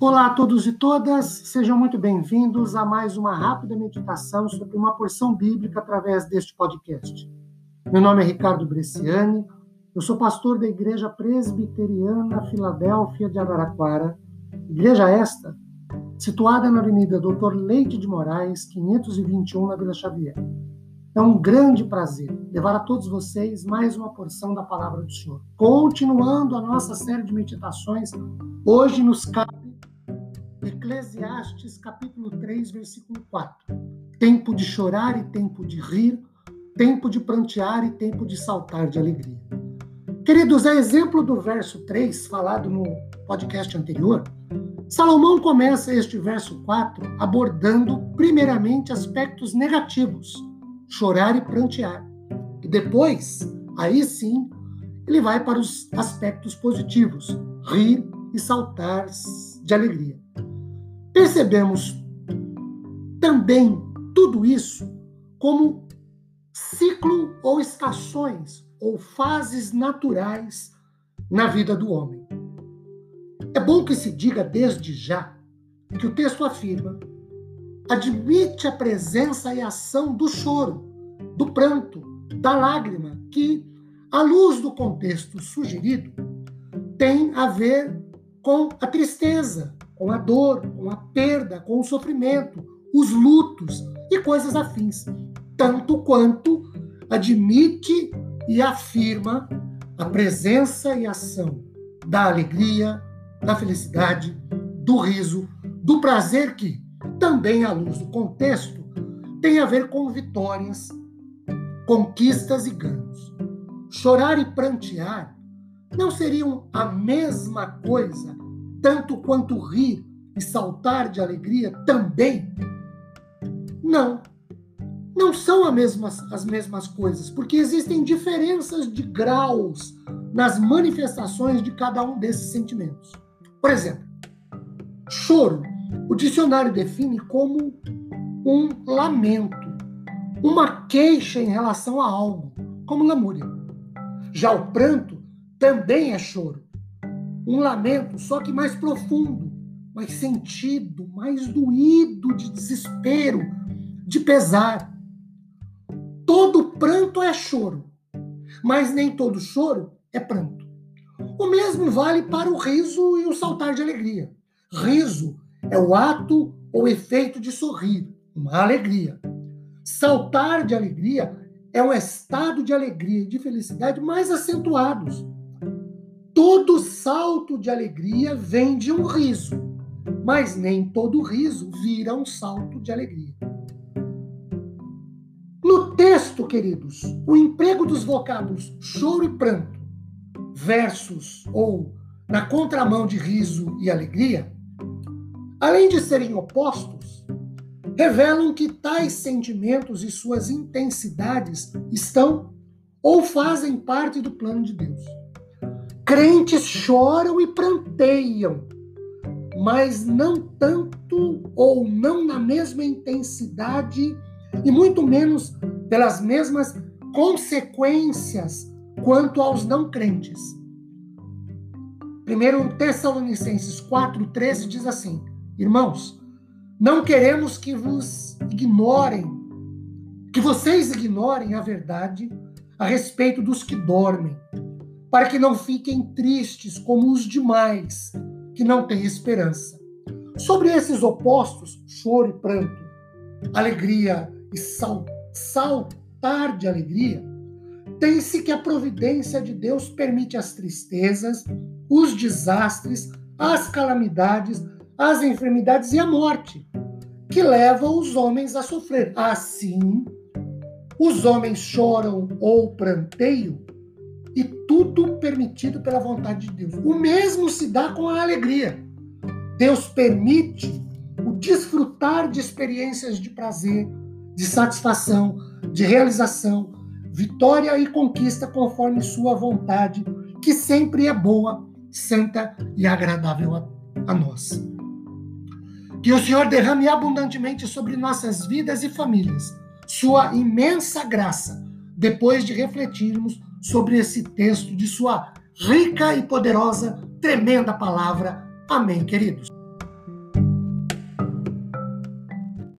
Olá a todos e todas, sejam muito bem-vindos a mais uma rápida meditação sobre uma porção bíblica através deste podcast. Meu nome é Ricardo Bresciani, eu sou pastor da Igreja Presbiteriana Filadélfia de Araraquara, igreja esta situada na Avenida Doutor Leite de Moraes, 521, na Vila Xavier. É um grande prazer levar a todos vocês mais uma porção da palavra do Senhor. Continuando a nossa série de meditações, hoje nos cabe Eclesiastes capítulo 3, versículo 4. Tempo de chorar e tempo de rir, tempo de prantear e tempo de saltar de alegria. Queridos, é exemplo do verso 3 falado no podcast anterior. Salomão começa este verso 4 abordando primeiramente aspectos negativos, chorar e prantear. E depois, aí sim, ele vai para os aspectos positivos, rir e saltar de alegria. Percebemos também tudo isso como ciclo ou estações ou fases naturais na vida do homem. É bom que se diga desde já que o texto afirma, admite a presença e ação do choro, do pranto, da lágrima, que, à luz do contexto sugerido, tem a ver com a tristeza, com a dor, com a perda, com o sofrimento, os lutos e coisas afins, tanto quanto admite e afirma a presença e ação da alegria, da felicidade, do riso, do prazer que, também à luz do contexto, tem a ver com vitórias, conquistas e ganhos. Chorar e prantear não seriam a mesma coisa tanto quanto rir e saltar de alegria também? Não. Não são as mesmas, as mesmas coisas, porque existem diferenças de graus nas manifestações de cada um desses sentimentos. Por exemplo, choro, o dicionário define como um lamento, uma queixa em relação a algo, como lamúria. Já o pranto também é choro, um lamento, só que mais profundo, mais sentido, mais doído de desespero, de pesar. Todo pranto é choro, mas nem todo choro é pranto. O mesmo vale para o riso e o saltar de alegria. Riso é o ato ou efeito de sorrir, uma alegria. Saltar de alegria é um estado de alegria e de felicidade mais acentuados Todo salto de alegria vem de um riso, mas nem todo riso vira um salto de alegria. No texto, queridos, o emprego dos vocábulos choro e pranto versus ou na contramão de riso e alegria, além de serem opostos, revelam que tais sentimentos e suas intensidades estão ou fazem parte do plano de Deus. Crentes choram e pranteiam, mas não tanto ou não na mesma intensidade e muito menos pelas mesmas consequências quanto aos não crentes. Primeiro Tessalonicenses 4:13 diz assim: Irmãos, não queremos que vos ignorem, que vocês ignorem a verdade a respeito dos que dormem para que não fiquem tristes como os demais, que não têm esperança. Sobre esses opostos, choro e pranto, alegria e sal, saltar de alegria, tem-se que a providência de Deus permite as tristezas, os desastres, as calamidades, as enfermidades e a morte, que levam os homens a sofrer. Assim, os homens choram ou pranteiam permitido pela vontade de Deus. O mesmo se dá com a alegria. Deus permite o desfrutar de experiências de prazer, de satisfação, de realização, vitória e conquista conforme sua vontade, que sempre é boa, santa e agradável a, a nós. Que o Senhor derrame abundantemente sobre nossas vidas e famílias sua imensa graça, depois de refletirmos sobre esse texto de sua rica e poderosa, tremenda palavra. Amém, queridos.